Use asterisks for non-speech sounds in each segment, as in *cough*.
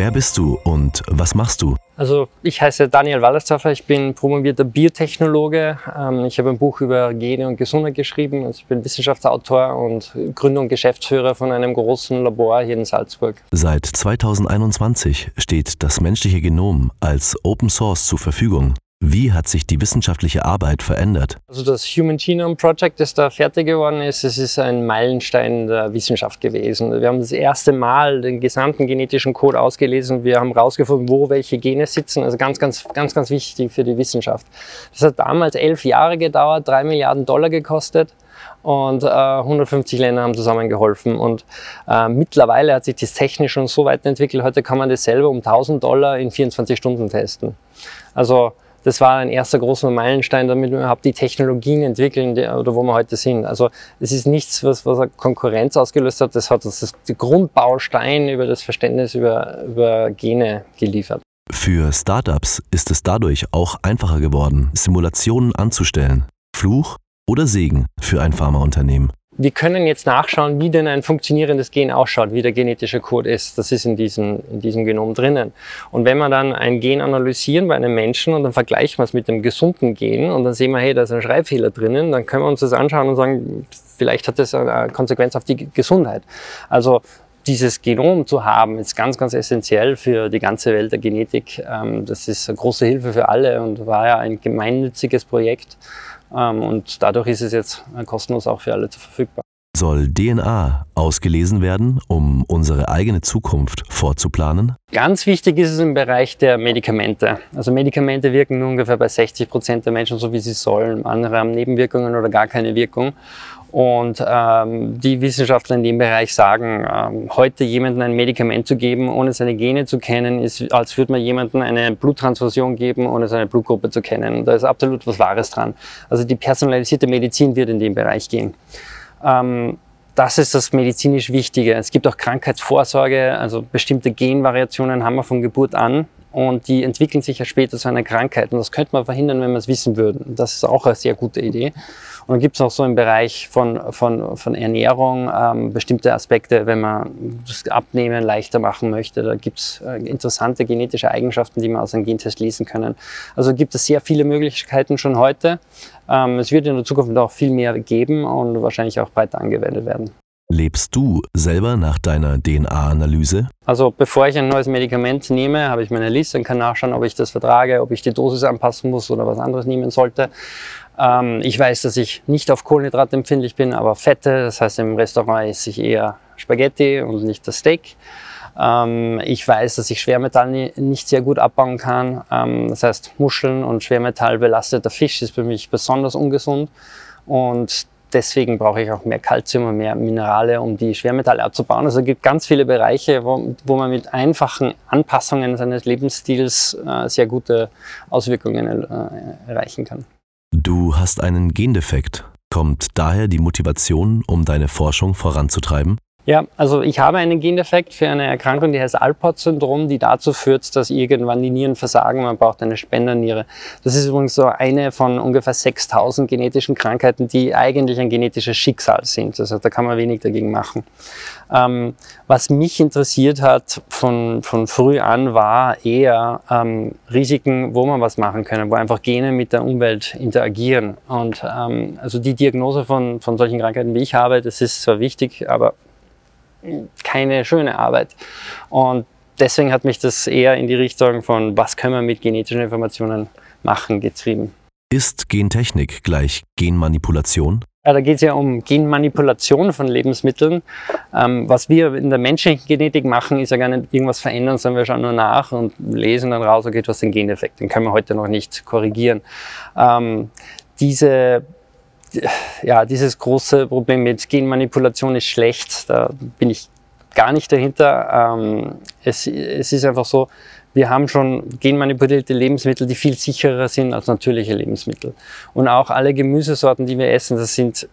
Wer bist du und was machst du? Also ich heiße Daniel Wallersdorfer, ich bin promovierter Biotechnologe. Ähm, ich habe ein Buch über Gene und Gesundheit geschrieben. Also ich bin Wissenschaftsautor und Gründer und Geschäftsführer von einem großen Labor hier in Salzburg. Seit 2021 steht das menschliche Genom als Open Source zur Verfügung. Wie hat sich die wissenschaftliche Arbeit verändert? Also das Human Genome Project, das da fertig geworden ist, es ist ein Meilenstein der Wissenschaft gewesen. Wir haben das erste Mal den gesamten genetischen Code ausgelesen. Wir haben herausgefunden, wo welche Gene sitzen. Also ganz, ganz, ganz, ganz wichtig für die Wissenschaft. Das hat damals elf Jahre gedauert, drei Milliarden Dollar gekostet und äh, 150 Länder haben zusammengeholfen. Und äh, mittlerweile hat sich das technisch schon so weit entwickelt. Heute kann man das selber um 1000 Dollar in 24 Stunden testen. Also das war ein erster großer Meilenstein, damit wir überhaupt die Technologien entwickeln, die, oder wo wir heute sind. Also es ist nichts, was, was Konkurrenz ausgelöst hat, das hat uns das, die Grundbaustein über das Verständnis über, über Gene geliefert. Für Startups ist es dadurch auch einfacher geworden, Simulationen anzustellen. Fluch oder Segen für ein Pharmaunternehmen? Wir können jetzt nachschauen, wie denn ein funktionierendes Gen ausschaut, wie der genetische Code ist. Das ist in diesem, in diesem Genom drinnen. Und wenn wir dann ein Gen analysieren bei einem Menschen und dann vergleichen wir es mit dem gesunden Gen und dann sehen wir, hey, da ist ein Schreibfehler drinnen, dann können wir uns das anschauen und sagen, vielleicht hat das eine Konsequenz auf die Gesundheit. Also dieses Genom zu haben, ist ganz, ganz essentiell für die ganze Welt der Genetik. Ähm, das ist eine große Hilfe für alle und war ja ein gemeinnütziges Projekt. Ähm, und dadurch ist es jetzt kostenlos auch für alle verfügbar. Soll DNA ausgelesen werden, um unsere eigene Zukunft vorzuplanen? Ganz wichtig ist es im Bereich der Medikamente. Also Medikamente wirken nur ungefähr bei 60 Prozent der Menschen so, wie sie sollen. Andere haben Nebenwirkungen oder gar keine Wirkung. Und ähm, die Wissenschaftler in dem Bereich sagen, ähm, heute jemandem ein Medikament zu geben, ohne seine Gene zu kennen, ist, als würde man jemandem eine Bluttransfusion geben, ohne seine Blutgruppe zu kennen. Da ist absolut was Wahres dran. Also die personalisierte Medizin wird in dem Bereich gehen. Ähm, das ist das medizinisch Wichtige. Es gibt auch Krankheitsvorsorge, also bestimmte Genvariationen haben wir von Geburt an und die entwickeln sich ja später zu einer Krankheit. Und das könnte man verhindern, wenn wir es wissen würden. Das ist auch eine sehr gute Idee. Und dann gibt es auch so im Bereich von, von, von Ernährung ähm, bestimmte Aspekte, wenn man das Abnehmen leichter machen möchte. Da gibt es äh, interessante genetische Eigenschaften, die man aus einem Gentest lesen können. Also gibt es sehr viele Möglichkeiten schon heute. Ähm, es wird in der Zukunft auch viel mehr geben und wahrscheinlich auch breiter angewendet werden. Lebst du selber nach deiner DNA-Analyse? Also bevor ich ein neues Medikament nehme, habe ich meine Liste und kann nachschauen, ob ich das vertrage, ob ich die Dosis anpassen muss oder was anderes nehmen sollte. Ähm, ich weiß, dass ich nicht auf Kohlenhydrate empfindlich bin, aber Fette. Das heißt, im Restaurant esse ich eher Spaghetti und nicht das Steak. Ähm, ich weiß, dass ich Schwermetall nicht sehr gut abbauen kann. Ähm, das heißt, Muscheln und schwermetallbelasteter Fisch ist für mich besonders ungesund. Und deswegen brauche ich auch mehr Kalzium und mehr Minerale, um die Schwermetalle abzubauen. Also es gibt ganz viele Bereiche, wo, wo man mit einfachen Anpassungen seines Lebensstils äh, sehr gute Auswirkungen äh, erreichen kann. Du hast einen Gendefekt. Kommt daher die Motivation, um deine Forschung voranzutreiben? Ja, also ich habe einen Gendefekt für eine Erkrankung, die heißt Alport-Syndrom, die dazu führt, dass irgendwann die Nieren versagen, man braucht eine Spenderniere. Das ist übrigens so eine von ungefähr 6000 genetischen Krankheiten, die eigentlich ein genetisches Schicksal sind. Also da kann man wenig dagegen machen. Ähm, was mich interessiert hat von, von früh an, war eher ähm, Risiken, wo man was machen kann, wo einfach Gene mit der Umwelt interagieren. Und ähm, also die Diagnose von, von solchen Krankheiten, wie ich habe, das ist zwar wichtig, aber keine schöne Arbeit. Und deswegen hat mich das eher in die Richtung von, was können wir mit genetischen Informationen machen, getrieben. Ist Gentechnik gleich Genmanipulation? Ja, da geht es ja um Genmanipulation von Lebensmitteln. Ähm, was wir in der menschlichen Genetik machen, ist ja gar nicht irgendwas verändern, sondern wir schauen nur nach und lesen dann raus, okay, du hast den Geneffekt. Den können wir heute noch nicht korrigieren. Ähm, diese ja, dieses große Problem mit Genmanipulation ist schlecht. Da bin ich gar nicht dahinter. Ähm, es, es ist einfach so, wir haben schon genmanipulierte Lebensmittel, die viel sicherer sind als natürliche Lebensmittel. Und auch alle Gemüsesorten, die wir essen, das sind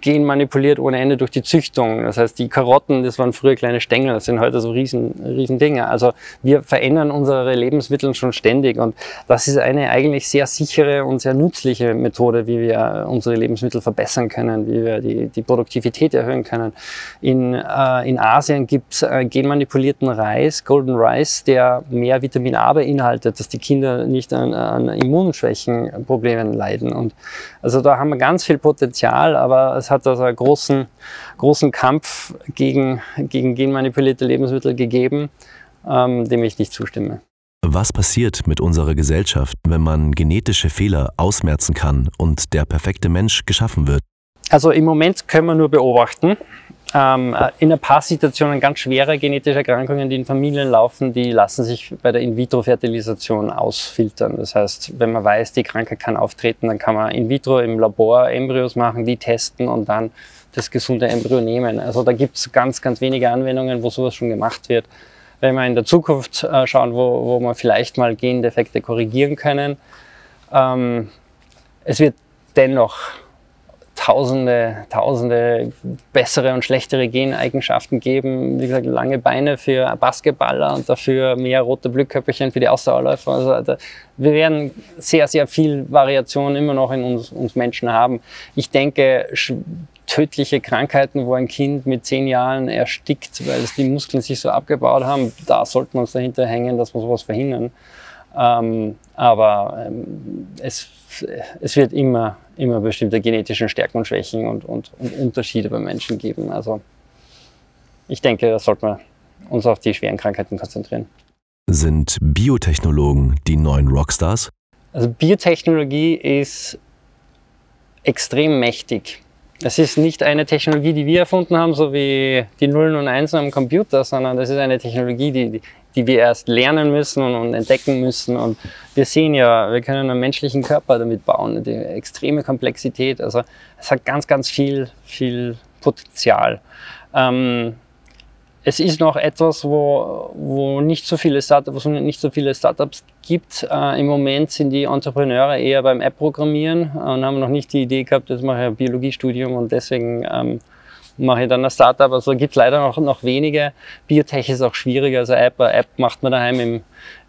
genmanipuliert ohne Ende durch die Züchtung. Das heißt, die Karotten, das waren früher kleine Stängel, das sind heute so riesen, riesen Dinge. Also wir verändern unsere Lebensmittel schon ständig und das ist eine eigentlich sehr sichere und sehr nützliche Methode, wie wir unsere Lebensmittel verbessern können, wie wir die, die Produktivität erhöhen können. In, äh, in Asien gibt es äh, genmanipulierten Reis, Golden Rice, der mehr Vitamin A beinhaltet, dass die Kinder nicht an, an Immunschwächenproblemen leiden. Und also da haben wir ganz viel Potenzial, aber es hat also einen großen, großen Kampf gegen, gegen genmanipulierte Lebensmittel gegeben, ähm, dem ich nicht zustimme. Was passiert mit unserer Gesellschaft, wenn man genetische Fehler ausmerzen kann und der perfekte Mensch geschaffen wird? Also im Moment können wir nur beobachten ähm, in ein paar Situationen ganz schwere genetische Erkrankungen, die in Familien laufen, die lassen sich bei der In-vitro-Fertilisation ausfiltern. Das heißt, wenn man weiß, die Krankheit kann auftreten, dann kann man in vitro im Labor Embryos machen, die testen und dann das gesunde Embryo nehmen. Also da gibt es ganz, ganz wenige Anwendungen, wo sowas schon gemacht wird. Wenn wir in der Zukunft äh, schauen, wo, wo wir vielleicht mal Gendefekte korrigieren können, ähm, es wird dennoch tausende, tausende bessere und schlechtere Geneigenschaften geben. Wie gesagt, lange Beine für Basketballer und dafür mehr rote Blühköpfchen für die Ausdauerläufer. Also, wir werden sehr, sehr viel Variation immer noch in uns, uns Menschen haben. Ich denke, tödliche Krankheiten, wo ein Kind mit zehn Jahren erstickt, weil die Muskeln sich so abgebaut haben, da sollten wir uns dahinter hängen, dass wir sowas verhindern. Ähm, aber ähm, es, es wird immer, immer bestimmte genetische Stärken und Schwächen und, und, und Unterschiede bei Menschen geben. Also ich denke, da sollten wir uns auf die schweren Krankheiten konzentrieren. Sind Biotechnologen die neuen Rockstars? Also Biotechnologie ist extrem mächtig. Es ist nicht eine Technologie, die wir erfunden haben, so wie die Nullen und Einsen am Computer, sondern das ist eine Technologie, die, die wir erst lernen müssen und, und, entdecken müssen. Und wir sehen ja, wir können einen menschlichen Körper damit bauen, die extreme Komplexität. Also es hat ganz, ganz viel, viel Potenzial. Ähm, es ist noch etwas, wo, wo nicht so viele Startups, nicht so viele Startups gibt. Äh, Im Moment sind die Entrepreneure eher beim App-Programmieren und haben noch nicht die Idee gehabt, jetzt mache ich ein Biologiestudium und deswegen ähm, mache ich dann ein Startup. Also gibt es leider noch, noch wenige. Biotech ist auch schwieriger. Also App, App macht man daheim im,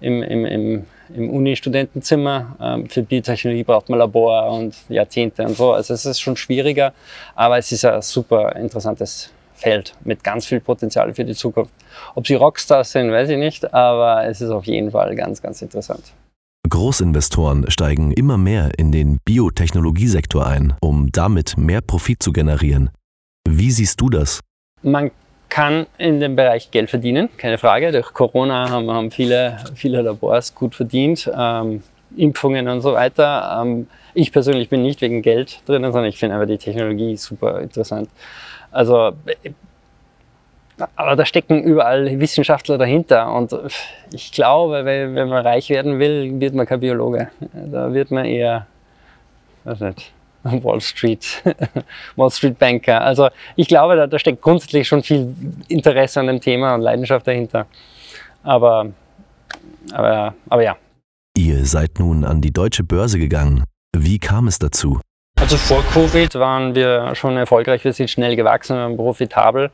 im, im, im, im Uni-Studentenzimmer. Ähm, für Biotechnologie braucht man Labor und Jahrzehnte und so. Also es ist schon schwieriger, aber es ist ein super interessantes Feld mit ganz viel Potenzial für die Zukunft. Ob sie Rockstars sind, weiß ich nicht, aber es ist auf jeden Fall ganz, ganz interessant. Großinvestoren steigen immer mehr in den Biotechnologiesektor ein, um damit mehr Profit zu generieren. Wie siehst du das? Man kann in dem Bereich Geld verdienen, keine Frage. Durch Corona haben, haben viele, viele Labors gut verdient, ähm, Impfungen und so weiter. Ähm, ich persönlich bin nicht wegen Geld drin, sondern ich finde einfach die Technologie super interessant. Also, aber da stecken überall Wissenschaftler dahinter und ich glaube, wenn, wenn man reich werden will, wird man kein Biologe. Da wird man eher, weiß nicht, Wall Street, *laughs* Wall Street Banker. Also ich glaube, da, da steckt grundsätzlich schon viel Interesse an dem Thema und Leidenschaft dahinter. Aber, aber, aber ja. Ihr seid nun an die deutsche Börse gegangen. Wie kam es dazu? Also vor Covid waren wir schon erfolgreich, wir sind schnell gewachsen, wir waren profitabel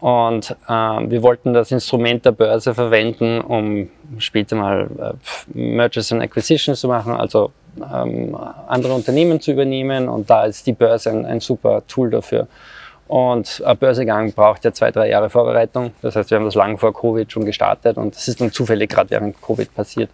und äh, wir wollten das Instrument der Börse verwenden, um später mal äh, Mergers and Acquisitions zu machen, also ähm, andere Unternehmen zu übernehmen und da ist die Börse ein, ein super Tool dafür. Und ein Börsegang braucht ja zwei, drei Jahre Vorbereitung. Das heißt, wir haben das lang vor Covid schon gestartet und das ist dann zufällig gerade während Covid passiert.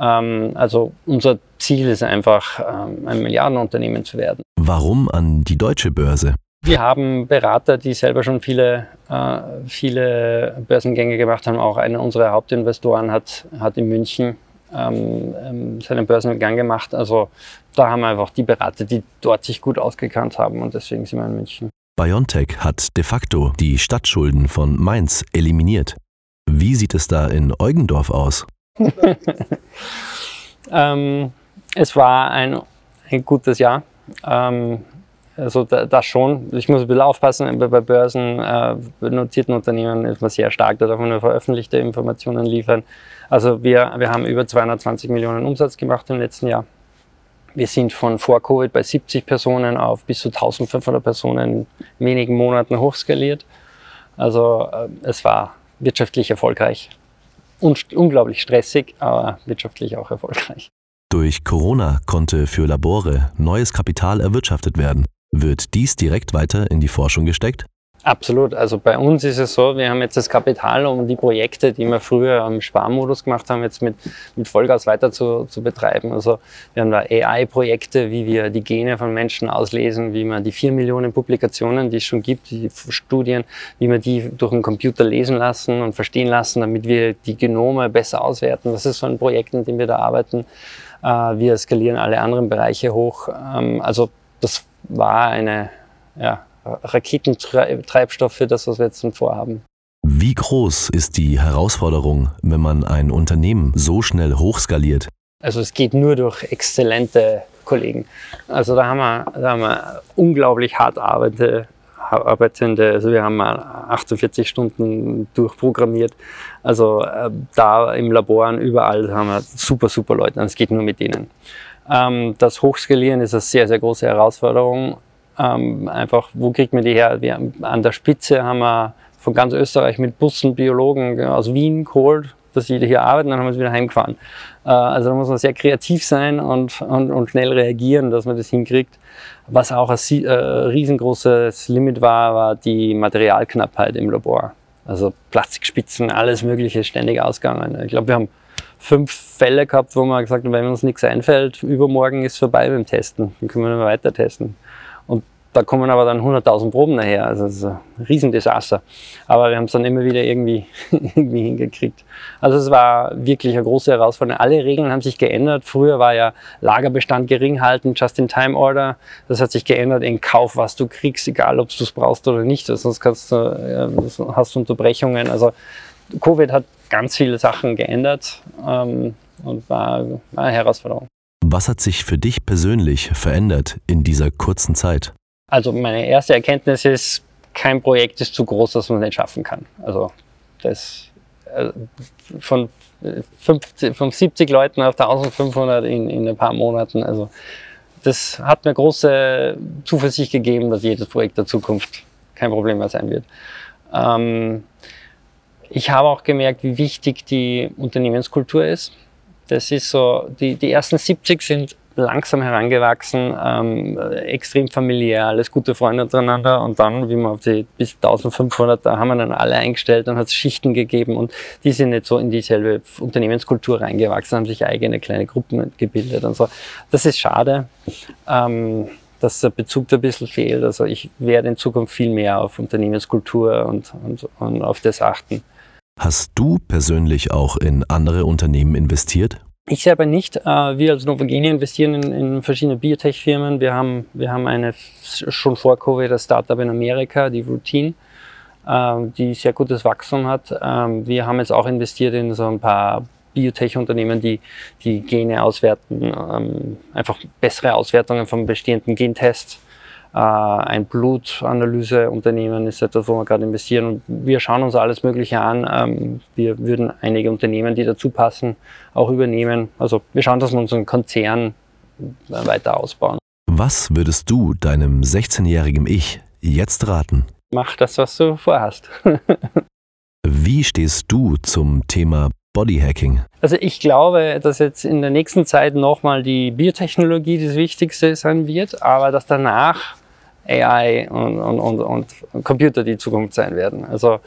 Ähm, also unser Ziel ist einfach, ähm, ein Milliardenunternehmen zu werden. Warum an die deutsche Börse? Wir haben Berater, die selber schon viele, äh, viele Börsengänge gemacht haben. Auch einer unserer Hauptinvestoren hat, hat in München ähm, ähm, seinen Börsengang gemacht. Also da haben wir einfach die Berater, die dort sich gut ausgekannt haben und deswegen sind wir in München. BioNTech hat de facto die Stadtschulden von Mainz eliminiert. Wie sieht es da in Eugendorf aus? *laughs* ähm, es war ein, ein gutes Jahr. Ähm, also da, das schon. Ich muss ein bisschen aufpassen, bei, bei Börsen, äh, Unternehmen ist man sehr stark, da darf man nur veröffentlichte Informationen liefern. Also wir, wir haben über 220 Millionen Umsatz gemacht im letzten Jahr. Wir sind von vor Covid bei 70 Personen auf bis zu 1500 Personen in wenigen Monaten hochskaliert. Also äh, es war wirtschaftlich erfolgreich. Und unglaublich stressig, aber wirtschaftlich auch erfolgreich. Durch Corona konnte für Labore neues Kapital erwirtschaftet werden. Wird dies direkt weiter in die Forschung gesteckt? Absolut. Also bei uns ist es so, wir haben jetzt das Kapital, um die Projekte, die wir früher im Sparmodus gemacht haben, jetzt mit, mit Vollgas weiter zu, zu betreiben. Also wir haben da AI-Projekte, wie wir die Gene von Menschen auslesen, wie man die vier Millionen Publikationen, die es schon gibt, die Studien, wie man die durch einen Computer lesen lassen und verstehen lassen, damit wir die Genome besser auswerten. Das ist so ein Projekt, in dem wir da arbeiten. Äh, wir skalieren alle anderen Bereiche hoch. Ähm, also das war eine, ja, Raketentreibstoff für das, was wir jetzt vorhaben. Wie groß ist die Herausforderung, wenn man ein Unternehmen so schnell hochskaliert? Also es geht nur durch exzellente Kollegen. Also da haben wir, da haben wir unglaublich hart arbeitende, arbeitende, also wir haben mal 48 Stunden durchprogrammiert. Also äh, da im Labor und überall haben wir super, super Leute. Und es geht nur mit denen. Ähm, das Hochskalieren ist eine sehr, sehr große Herausforderung. Ähm, einfach, wo kriegt man die her? Wir, an der Spitze haben wir von ganz Österreich mit Bussen Biologen aus Wien geholt, dass sie hier arbeiten, dann haben wir sie wieder heimgefahren. Äh, also da muss man sehr kreativ sein und, und, und, schnell reagieren, dass man das hinkriegt. Was auch ein äh, riesengroßes Limit war, war die Materialknappheit im Labor. Also Plastikspitzen, alles Mögliche ständig ausgegangen. Ich glaube, wir haben fünf Fälle gehabt, wo man gesagt haben, wenn uns nichts einfällt, übermorgen ist vorbei beim Testen. Dann können wir nicht mehr weiter testen. Da kommen aber dann 100.000 Proben daher. Also das ist ein Riesendesaster. Aber wir haben es dann immer wieder irgendwie, *laughs* irgendwie hingekriegt. Also es war wirklich eine große Herausforderung. Alle Regeln haben sich geändert. Früher war ja Lagerbestand gering halten, Just-in-Time-Order. Das hat sich geändert in Kauf, was du kriegst, egal ob du es brauchst oder nicht. Sonst kannst du, hast du Unterbrechungen. Also Covid hat ganz viele Sachen geändert ähm, und war, war eine Herausforderung. Was hat sich für dich persönlich verändert in dieser kurzen Zeit? Also meine erste Erkenntnis ist, kein Projekt ist zu groß, dass man es nicht schaffen kann. Also das äh, von, 50, von 70 Leuten auf 1500 in, in ein paar Monaten. Also das hat mir große Zuversicht gegeben, dass jedes Projekt der Zukunft kein Problem mehr sein wird. Ähm, ich habe auch gemerkt, wie wichtig die Unternehmenskultur ist. Das ist so, die, die ersten 70 sind langsam herangewachsen, ähm, extrem familiär, alles gute Freunde untereinander und dann, wie man auf die bis 1500, da haben wir dann alle eingestellt, dann hat es Schichten gegeben und die sind nicht so in dieselbe Unternehmenskultur reingewachsen, haben sich eigene kleine Gruppen gebildet und so. Das ist schade, ähm, dass der Bezug da ein bisschen fehlt. Also ich werde in Zukunft viel mehr auf Unternehmenskultur und, und, und auf das achten. Hast du persönlich auch in andere Unternehmen investiert? Ich selber nicht. Äh, wir als Novogeni investieren in, in verschiedene Biotech-Firmen. Wir haben, wir haben eine schon vor Covid das Startup in Amerika, die Routine, ähm, die sehr gutes Wachstum hat. Ähm, wir haben jetzt auch investiert in so ein paar Biotech-Unternehmen, die die Gene auswerten, ähm, einfach bessere Auswertungen von bestehenden Gentests ein Blutanalyseunternehmen ist etwas, wo wir gerade investieren. Und wir schauen uns alles Mögliche an. Ähm, wir würden einige Unternehmen, die dazu passen, auch übernehmen. Also wir schauen, dass wir unseren Konzern weiter ausbauen. Was würdest du deinem 16-jährigen Ich jetzt raten? Mach das, was du vorhast. *laughs* Wie stehst du zum Thema Bodyhacking? Also ich glaube, dass jetzt in der nächsten Zeit nochmal die Biotechnologie das Wichtigste sein wird, aber dass danach AI und, und, und, und Computer die Zukunft sein werden. Also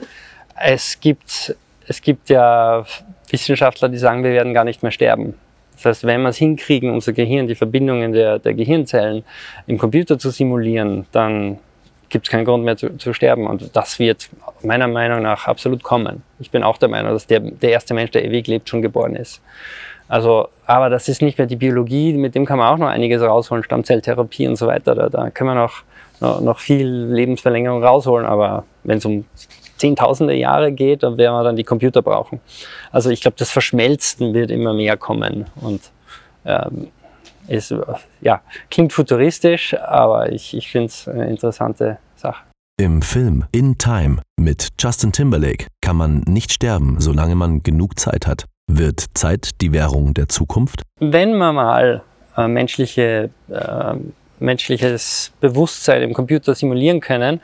es gibt, es gibt ja Wissenschaftler, die sagen, wir werden gar nicht mehr sterben. Das heißt, wenn wir es hinkriegen, unser Gehirn, die Verbindungen der, der Gehirnzellen im Computer zu simulieren, dann gibt es keinen Grund mehr zu, zu, sterben. Und das wird meiner Meinung nach absolut kommen. Ich bin auch der Meinung, dass der, der erste Mensch, der ewig lebt, schon geboren ist. Also, aber das ist nicht mehr die Biologie, mit dem kann man auch noch einiges rausholen, Stammzelltherapie und so weiter. Da, da können wir noch noch viel Lebensverlängerung rausholen, aber wenn es um zehntausende Jahre geht, dann werden wir dann die Computer brauchen. Also ich glaube, das Verschmelzen wird immer mehr kommen und ähm, ist, ja, klingt futuristisch, aber ich, ich finde es eine interessante Sache. Im Film In Time mit Justin Timberlake kann man nicht sterben, solange man genug Zeit hat. Wird Zeit die Währung der Zukunft? Wenn man mal äh, menschliche, äh, menschliches Bewusstsein im Computer simulieren können,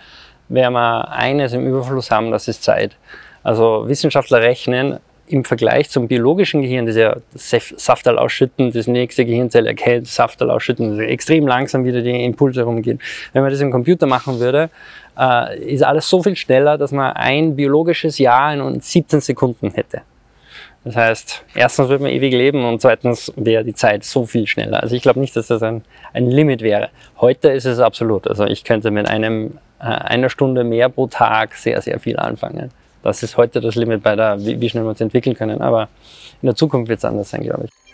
werden wir eines im Überfluss haben, das ist Zeit. Also Wissenschaftler rechnen im Vergleich zum biologischen Gehirn, das ja Saftal ausschütten, das nächste Gehirnzelle erkennt, Saftal ausschütten, also extrem langsam wieder die Impulse rumgehen. Wenn man das im Computer machen würde, äh, ist alles so viel schneller, dass man ein biologisches Jahr in 17 Sekunden hätte. Das heißt, erstens würde man ewig leben und zweitens wäre die Zeit so viel schneller. Also ich glaube nicht, dass das ein, ein Limit wäre. Heute ist es absolut. Also ich könnte mit einem, äh, einer Stunde mehr pro Tag sehr, sehr viel anfangen. Das ist heute das Limit bei der, wie, wie schnell wir uns entwickeln können. Aber in der Zukunft wird es anders sein, glaube ich.